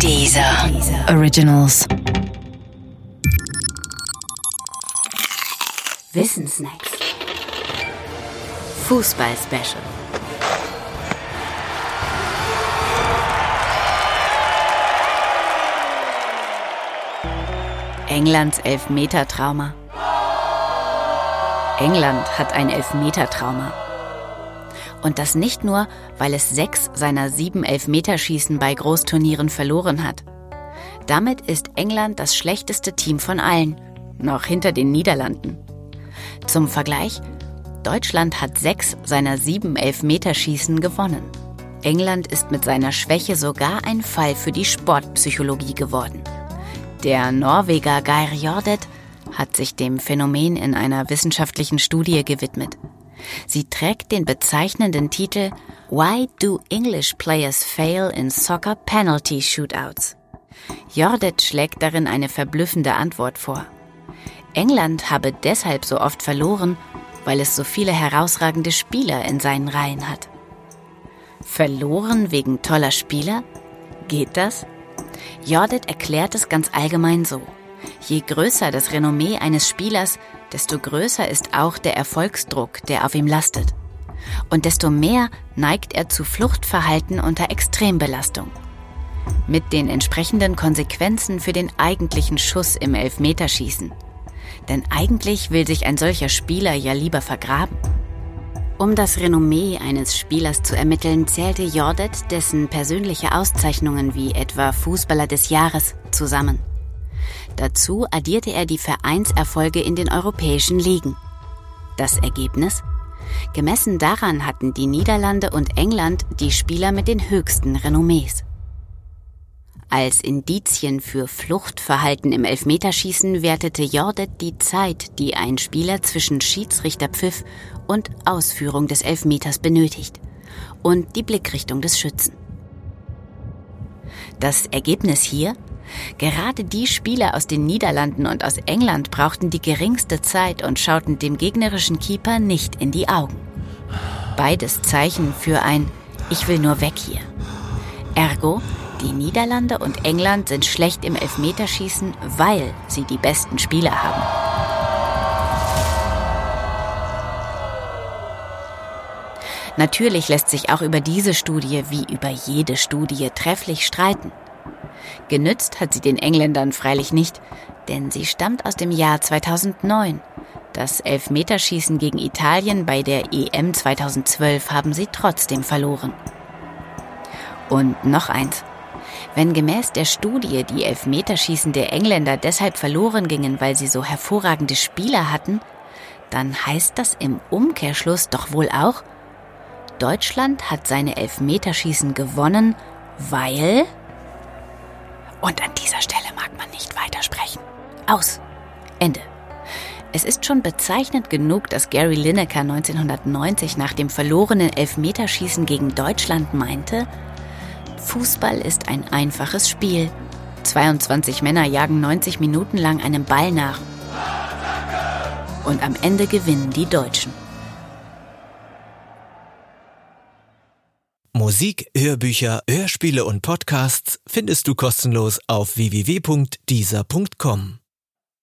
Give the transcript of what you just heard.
Dieser Originals. Wissensnacks. Fußball-Special. Englands Elfmetertrauma. England hat ein Elfmetertrauma. Und das nicht nur, weil es sechs seiner sieben Elfmeterschießen bei Großturnieren verloren hat. Damit ist England das schlechteste Team von allen, noch hinter den Niederlanden. Zum Vergleich, Deutschland hat sechs seiner sieben Elfmeterschießen gewonnen. England ist mit seiner Schwäche sogar ein Fall für die Sportpsychologie geworden. Der Norweger Geir Jordet hat sich dem Phänomen in einer wissenschaftlichen Studie gewidmet. Sie trägt den bezeichnenden Titel Why do English players fail in soccer penalty shootouts? Jordet schlägt darin eine verblüffende Antwort vor. England habe deshalb so oft verloren, weil es so viele herausragende Spieler in seinen Reihen hat. Verloren wegen toller Spieler? Geht das? Jordet erklärt es ganz allgemein so. Je größer das Renommee eines Spielers, desto größer ist auch der Erfolgsdruck, der auf ihm lastet. Und desto mehr neigt er zu Fluchtverhalten unter Extrembelastung. Mit den entsprechenden Konsequenzen für den eigentlichen Schuss im Elfmeterschießen. Denn eigentlich will sich ein solcher Spieler ja lieber vergraben. Um das Renommee eines Spielers zu ermitteln, zählte Jordet dessen persönliche Auszeichnungen wie etwa Fußballer des Jahres zusammen. Dazu addierte er die Vereinserfolge in den europäischen Ligen. Das Ergebnis? Gemessen daran hatten die Niederlande und England die Spieler mit den höchsten Renommees. Als Indizien für Fluchtverhalten im Elfmeterschießen wertete Jordet die Zeit, die ein Spieler zwischen Schiedsrichterpfiff und Ausführung des Elfmeters benötigt und die Blickrichtung des Schützen. Das Ergebnis hier? Gerade die Spieler aus den Niederlanden und aus England brauchten die geringste Zeit und schauten dem gegnerischen Keeper nicht in die Augen. Beides Zeichen für ein Ich will nur weg hier. Ergo, die Niederlande und England sind schlecht im Elfmeterschießen, weil sie die besten Spieler haben. Natürlich lässt sich auch über diese Studie wie über jede Studie trefflich streiten. Genützt hat sie den Engländern freilich nicht, denn sie stammt aus dem Jahr 2009. Das Elfmeterschießen gegen Italien bei der EM 2012 haben sie trotzdem verloren. Und noch eins. Wenn gemäß der Studie die Elfmeterschießen der Engländer deshalb verloren gingen, weil sie so hervorragende Spieler hatten, dann heißt das im Umkehrschluss doch wohl auch, Deutschland hat seine Elfmeterschießen gewonnen, weil... Und an dieser Stelle mag man nicht weitersprechen. Aus. Ende. Es ist schon bezeichnend genug, dass Gary Lineker 1990 nach dem verlorenen Elfmeterschießen gegen Deutschland meinte, Fußball ist ein einfaches Spiel. 22 Männer jagen 90 Minuten lang einem Ball nach. Und am Ende gewinnen die Deutschen. Musik, Hörbücher, Hörspiele und Podcasts findest du kostenlos auf www.dieser.com.